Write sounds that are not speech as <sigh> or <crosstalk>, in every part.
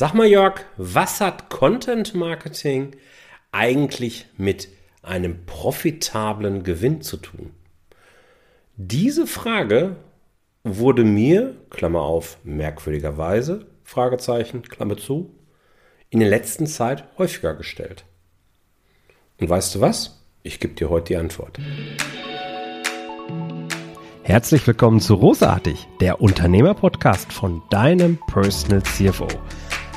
Sag mal, Jörg, was hat Content Marketing eigentlich mit einem profitablen Gewinn zu tun? Diese Frage wurde mir, Klammer auf, merkwürdigerweise, Fragezeichen, Klammer zu, in der letzten Zeit häufiger gestellt. Und weißt du was? Ich gebe dir heute die Antwort. Herzlich willkommen zu Rosartig, der Unternehmerpodcast von deinem Personal CFO.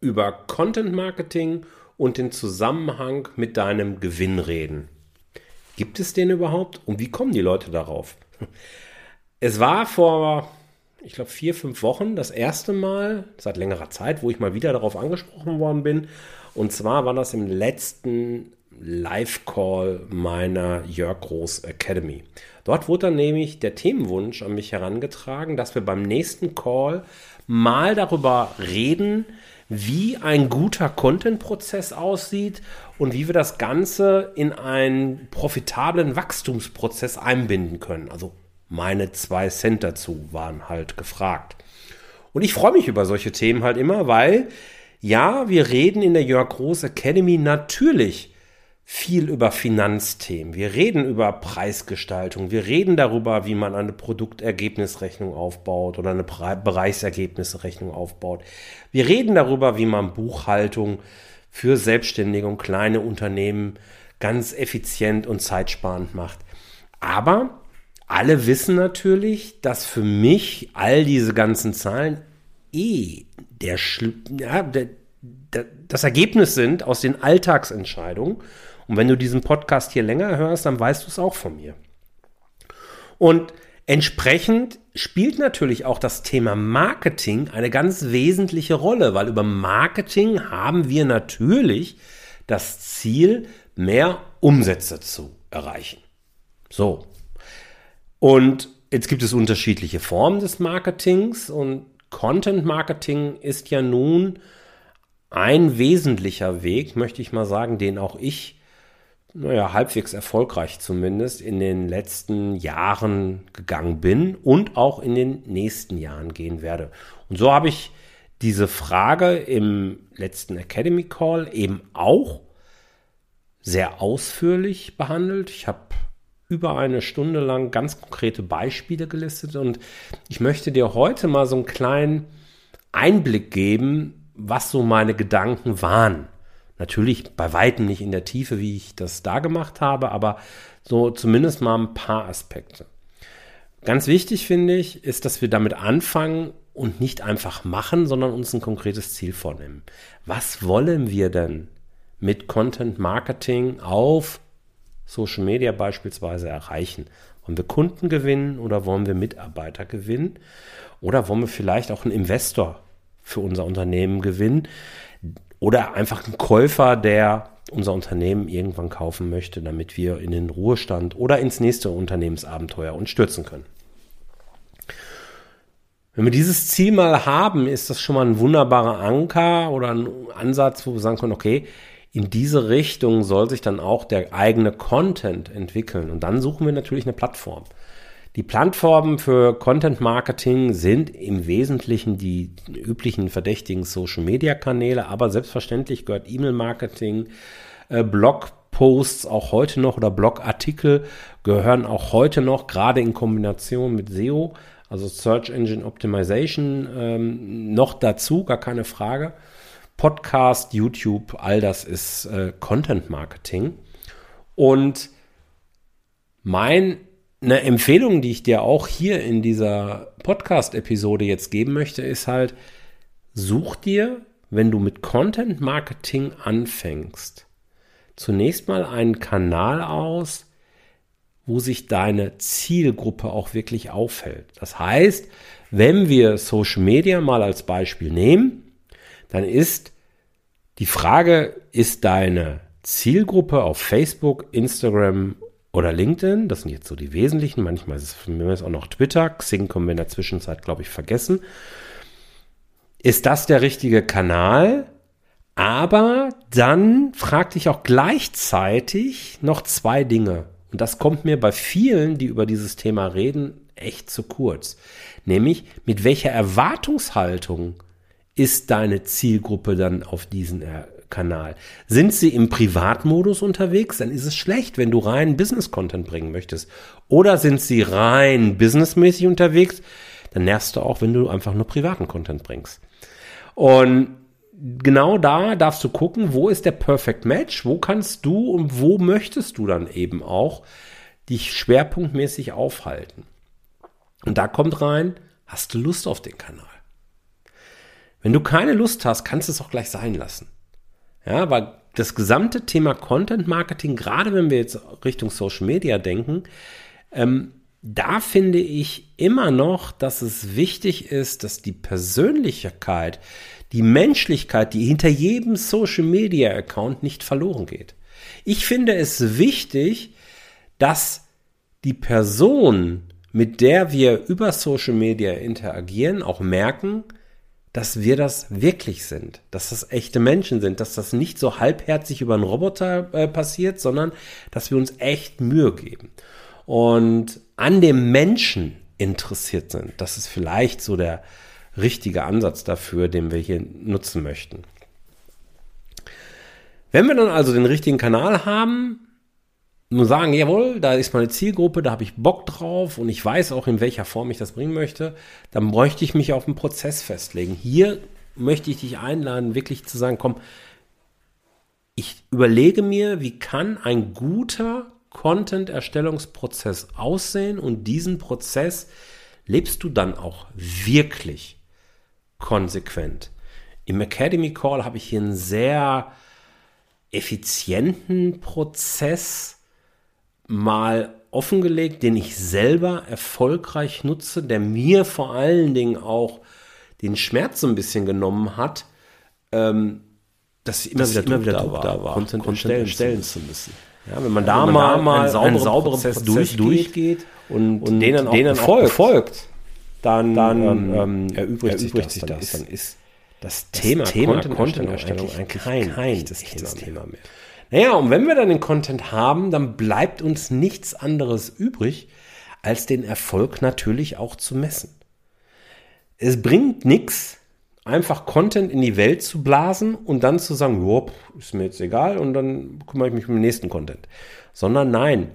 über Content Marketing und den Zusammenhang mit deinem Gewinn reden. Gibt es den überhaupt und wie kommen die Leute darauf? Es war vor, ich glaube, vier, fünf Wochen das erste Mal seit längerer Zeit, wo ich mal wieder darauf angesprochen worden bin. Und zwar war das im letzten Live-Call meiner Jörg Groß Academy. Dort wurde dann nämlich der Themenwunsch an mich herangetragen, dass wir beim nächsten Call mal darüber reden, wie ein guter Content-Prozess aussieht und wie wir das Ganze in einen profitablen Wachstumsprozess einbinden können. Also meine zwei Cent dazu waren halt gefragt. Und ich freue mich über solche Themen halt immer, weil ja, wir reden in der Jörg Groß Academy natürlich viel über Finanzthemen. Wir reden über Preisgestaltung. Wir reden darüber, wie man eine Produktergebnisrechnung aufbaut oder eine Bereichsergebnisrechnung aufbaut. Wir reden darüber, wie man Buchhaltung für Selbstständige und kleine Unternehmen ganz effizient und zeitsparend macht. Aber alle wissen natürlich, dass für mich all diese ganzen Zahlen eh der, ja, der, das Ergebnis sind aus den Alltagsentscheidungen und wenn du diesen Podcast hier länger hörst, dann weißt du es auch von mir. Und entsprechend spielt natürlich auch das Thema Marketing eine ganz wesentliche Rolle, weil über Marketing haben wir natürlich das Ziel, mehr Umsätze zu erreichen. So. Und jetzt gibt es unterschiedliche Formen des Marketings und Content Marketing ist ja nun ein wesentlicher Weg, möchte ich mal sagen, den auch ich naja, halbwegs erfolgreich zumindest in den letzten Jahren gegangen bin und auch in den nächsten Jahren gehen werde. Und so habe ich diese Frage im letzten Academy Call eben auch sehr ausführlich behandelt. Ich habe über eine Stunde lang ganz konkrete Beispiele gelistet und ich möchte dir heute mal so einen kleinen Einblick geben, was so meine Gedanken waren. Natürlich bei weitem nicht in der Tiefe, wie ich das da gemacht habe, aber so zumindest mal ein paar Aspekte. Ganz wichtig finde ich, ist, dass wir damit anfangen und nicht einfach machen, sondern uns ein konkretes Ziel vornehmen. Was wollen wir denn mit Content Marketing auf Social Media beispielsweise erreichen? Wollen wir Kunden gewinnen oder wollen wir Mitarbeiter gewinnen? Oder wollen wir vielleicht auch einen Investor für unser Unternehmen gewinnen? Oder einfach ein Käufer, der unser Unternehmen irgendwann kaufen möchte, damit wir in den Ruhestand oder ins nächste Unternehmensabenteuer uns stürzen können. Wenn wir dieses Ziel mal haben, ist das schon mal ein wunderbarer Anker oder ein Ansatz, wo wir sagen können, okay, in diese Richtung soll sich dann auch der eigene Content entwickeln. Und dann suchen wir natürlich eine Plattform. Die Plattformen für Content Marketing sind im Wesentlichen die üblichen verdächtigen Social Media Kanäle, aber selbstverständlich gehört E-Mail Marketing, äh, Blogposts auch heute noch oder Blogartikel gehören auch heute noch, gerade in Kombination mit SEO, also Search Engine Optimization, ähm, noch dazu, gar keine Frage. Podcast, YouTube, all das ist äh, Content Marketing. Und mein eine Empfehlung, die ich dir auch hier in dieser Podcast-Episode jetzt geben möchte, ist halt, such dir, wenn du mit Content Marketing anfängst, zunächst mal einen Kanal aus, wo sich deine Zielgruppe auch wirklich aufhält. Das heißt, wenn wir Social Media mal als Beispiel nehmen, dann ist Die Frage, ist deine Zielgruppe auf Facebook, Instagram oder LinkedIn, das sind jetzt so die wesentlichen, manchmal ist es für mich auch noch Twitter, Xing können wir in der Zwischenzeit, glaube ich, vergessen. Ist das der richtige Kanal? Aber dann fragte ich auch gleichzeitig noch zwei Dinge. Und das kommt mir bei vielen, die über dieses Thema reden, echt zu kurz. Nämlich, mit welcher Erwartungshaltung ist deine Zielgruppe dann auf diesen Kanal? Sind sie im Privatmodus unterwegs? Dann ist es schlecht, wenn du rein Business-Content bringen möchtest. Oder sind sie rein businessmäßig unterwegs? Dann nervst du auch, wenn du einfach nur privaten Content bringst. Und genau da darfst du gucken, wo ist der Perfect Match, wo kannst du und wo möchtest du dann eben auch dich schwerpunktmäßig aufhalten. Und da kommt rein, hast du Lust auf den Kanal? Wenn du keine Lust hast, kannst du es auch gleich sein lassen. Ja, weil das gesamte Thema Content Marketing, gerade wenn wir jetzt Richtung Social Media denken, ähm, da finde ich immer noch, dass es wichtig ist, dass die Persönlichkeit, die Menschlichkeit, die hinter jedem Social Media Account nicht verloren geht. Ich finde es wichtig, dass die Person, mit der wir über Social Media interagieren, auch merken, dass wir das wirklich sind, dass das echte Menschen sind, dass das nicht so halbherzig über einen Roboter äh, passiert, sondern dass wir uns echt Mühe geben und an dem Menschen interessiert sind. Das ist vielleicht so der richtige Ansatz dafür, den wir hier nutzen möchten. Wenn wir dann also den richtigen Kanal haben, nur sagen, jawohl, da ist meine Zielgruppe, da habe ich Bock drauf und ich weiß auch, in welcher Form ich das bringen möchte, dann bräuchte ich mich auf einen Prozess festlegen. Hier möchte ich dich einladen, wirklich zu sagen, komm, ich überlege mir, wie kann ein guter Content-Erstellungsprozess aussehen und diesen Prozess lebst du dann auch wirklich konsequent. Im Academy Call habe ich hier einen sehr effizienten Prozess mal offengelegt, den ich selber erfolgreich nutze, der mir vor allen Dingen auch den Schmerz so ein bisschen genommen hat, ähm, dass immer dass wieder, immer wieder Druck da war, Content, Content erstellen, zu müssen. Ja, wenn man ja, da wenn man mal, einen, sauberen, einen sauberen Prozess, Prozess durchgeht, durchgeht, und, und denen auch, denen befolgt, befolgt, dann, dann ähm, ähm erübrigt, erübrigt sich das. Dann ist das, Thema, Thema Content-Erstellung eigentlich kein, kein echtes Thema, Thema mehr. Naja, und wenn wir dann den Content haben, dann bleibt uns nichts anderes übrig, als den Erfolg natürlich auch zu messen. Es bringt nichts, einfach Content in die Welt zu blasen und dann zu sagen, jo, ist mir jetzt egal und dann kümmere ich mich um den nächsten Content. Sondern nein,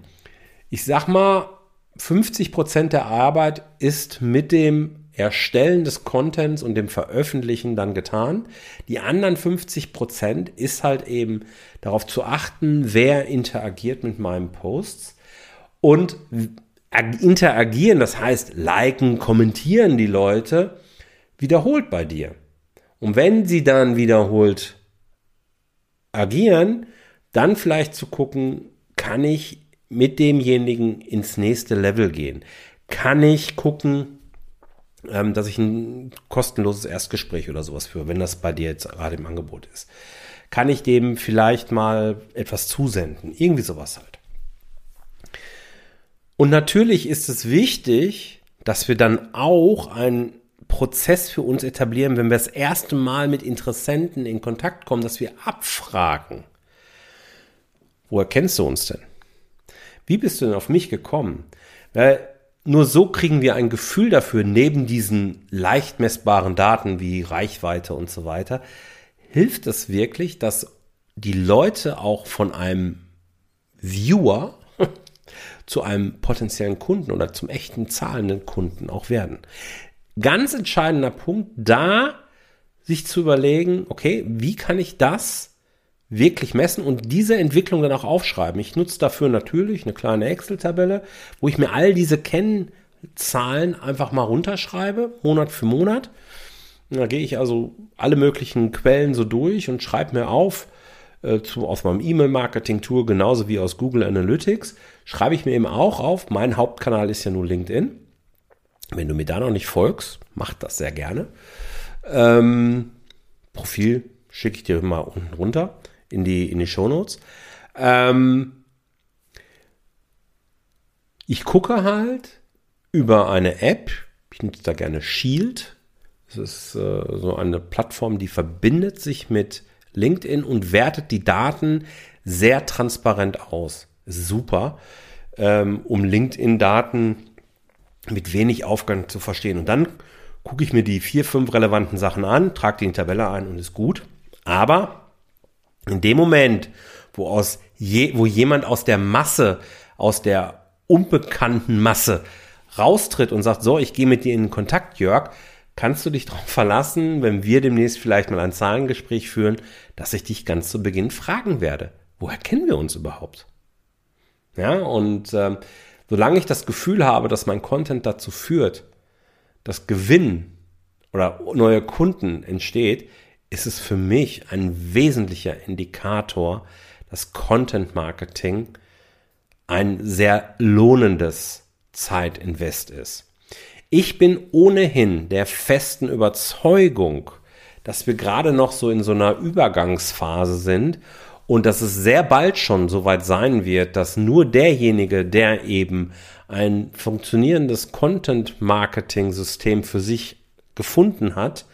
ich sag mal, 50 Prozent der Arbeit ist mit dem Erstellen des Contents und dem Veröffentlichen dann getan. Die anderen 50 Prozent ist halt eben darauf zu achten, wer interagiert mit meinen Posts und interagieren, das heißt liken, kommentieren die Leute wiederholt bei dir. Und wenn sie dann wiederholt agieren, dann vielleicht zu gucken, kann ich mit demjenigen ins nächste Level gehen? Kann ich gucken, ähm, dass ich ein kostenloses Erstgespräch oder sowas führe, wenn das bei dir jetzt gerade im Angebot ist? Kann ich dem vielleicht mal etwas zusenden? Irgendwie sowas halt. Und natürlich ist es wichtig, dass wir dann auch ein Prozess für uns etablieren, wenn wir das erste Mal mit Interessenten in Kontakt kommen, dass wir abfragen, woher kennst du uns denn? Wie bist du denn auf mich gekommen? Weil nur so kriegen wir ein Gefühl dafür, neben diesen leicht messbaren Daten wie Reichweite und so weiter, hilft es wirklich, dass die Leute auch von einem Viewer <laughs> zu einem potenziellen Kunden oder zum echten zahlenden Kunden auch werden. Ganz entscheidender Punkt, da sich zu überlegen, okay, wie kann ich das wirklich messen und diese Entwicklung dann auch aufschreiben. Ich nutze dafür natürlich eine kleine Excel-Tabelle, wo ich mir all diese Kennzahlen einfach mal runterschreibe, Monat für Monat. Da gehe ich also alle möglichen Quellen so durch und schreibe mir auf, äh, zu, aus meinem E-Mail-Marketing-Tool, genauso wie aus Google Analytics, schreibe ich mir eben auch auf, mein Hauptkanal ist ja nur LinkedIn. Wenn du mir da noch nicht folgst, mach das sehr gerne. Ähm, Profil schicke ich dir mal unten runter in die, in die Shownotes. Ähm, ich gucke halt über eine App, ich nutze da gerne Shield. Das ist äh, so eine Plattform, die verbindet sich mit LinkedIn und wertet die Daten sehr transparent aus. Super, ähm, um LinkedIn-Daten mit wenig Aufgang zu verstehen. Und dann gucke ich mir die vier, fünf relevanten Sachen an, trage die in die Tabelle ein und ist gut. Aber in dem Moment, wo, aus je, wo jemand aus der Masse, aus der unbekannten Masse raustritt und sagt, so, ich gehe mit dir in Kontakt, Jörg, kannst du dich darauf verlassen, wenn wir demnächst vielleicht mal ein Zahlengespräch führen, dass ich dich ganz zu Beginn fragen werde. Woher kennen wir uns überhaupt? Ja, und äh, solange ich das Gefühl habe, dass mein Content dazu führt, dass Gewinn oder neue Kunden entsteht, ist es für mich ein wesentlicher Indikator, dass Content Marketing ein sehr lohnendes Zeitinvest ist. Ich bin ohnehin der festen Überzeugung, dass wir gerade noch so in so einer Übergangsphase sind und dass es sehr bald schon soweit sein wird, dass nur derjenige, der eben ein funktionierendes Content-Marketing-System für sich gefunden hat,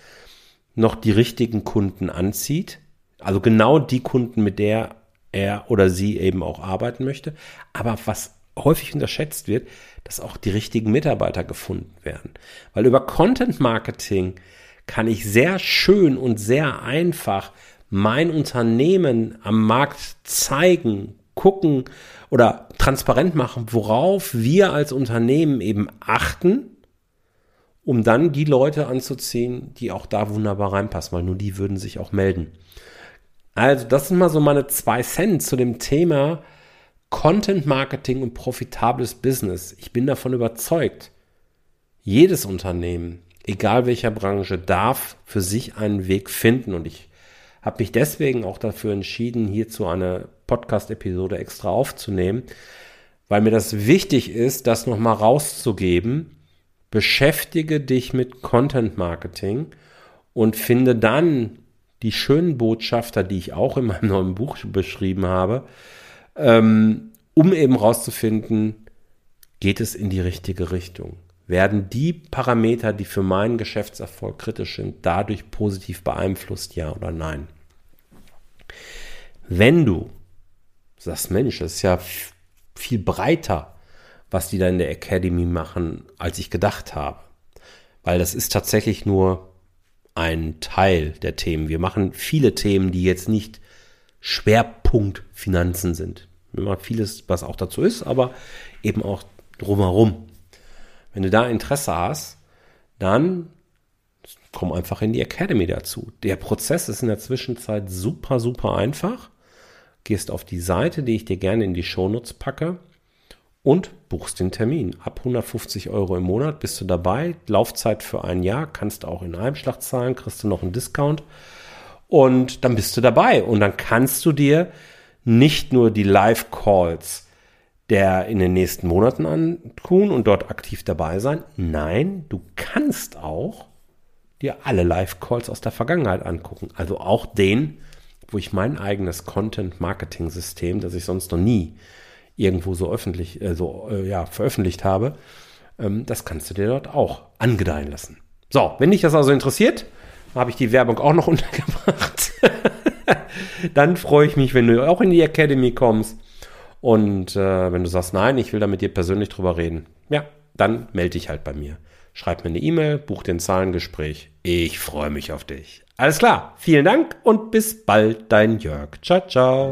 noch die richtigen Kunden anzieht. Also genau die Kunden, mit der er oder sie eben auch arbeiten möchte. Aber was häufig unterschätzt wird, dass auch die richtigen Mitarbeiter gefunden werden. Weil über Content Marketing kann ich sehr schön und sehr einfach mein Unternehmen am Markt zeigen, gucken oder transparent machen, worauf wir als Unternehmen eben achten, um dann die Leute anzuziehen, die auch da wunderbar reinpassen, weil nur die würden sich auch melden. Also, das sind mal so meine zwei Cent zu dem Thema Content Marketing und profitables Business. Ich bin davon überzeugt, jedes Unternehmen, egal welcher Branche, darf für sich einen Weg finden und ich habe mich deswegen auch dafür entschieden, hierzu eine Podcast-Episode extra aufzunehmen, weil mir das wichtig ist, das nochmal rauszugeben. Beschäftige dich mit Content Marketing und finde dann die schönen Botschafter, die ich auch in meinem <laughs> neuen Buch beschrieben habe, ähm, um eben rauszufinden, geht es in die richtige Richtung? Werden die Parameter, die für meinen Geschäftserfolg kritisch sind, dadurch positiv beeinflusst, ja oder nein? Wenn du sagst, Mensch, das ist ja viel breiter, was die da in der Academy machen, als ich gedacht habe. Weil das ist tatsächlich nur ein Teil der Themen. Wir machen viele Themen, die jetzt nicht Schwerpunkt Finanzen sind. Wir machen vieles, was auch dazu ist, aber eben auch drumherum. Wenn du da Interesse hast, dann komm einfach in die Academy dazu. Der Prozess ist in der Zwischenzeit super, super einfach. Gehst auf die Seite, die ich dir gerne in die Shownotes packe und buchst den Termin. Ab 150 Euro im Monat bist du dabei. Laufzeit für ein Jahr, kannst auch in einem Schlag zahlen, kriegst du noch einen Discount. Und dann bist du dabei. Und dann kannst du dir nicht nur die Live-Calls der in den nächsten Monaten antun und dort aktiv dabei sein. Nein, du kannst auch dir alle Live-Calls aus der Vergangenheit angucken. Also auch den, wo ich mein eigenes Content-Marketing-System, das ich sonst noch nie irgendwo so öffentlich, äh, so, äh, ja, veröffentlicht habe, ähm, das kannst du dir dort auch angedeihen lassen. So, wenn dich das also interessiert, habe ich die Werbung auch noch <laughs> untergebracht. <laughs> Dann freue ich mich, wenn du auch in die Academy kommst und äh, wenn du sagst, nein, ich will da mit dir persönlich drüber reden, ja, dann melde dich halt bei mir. Schreib mir eine E-Mail, buch den Zahlengespräch. Ich freue mich auf dich. Alles klar, vielen Dank und bis bald, dein Jörg. Ciao, ciao.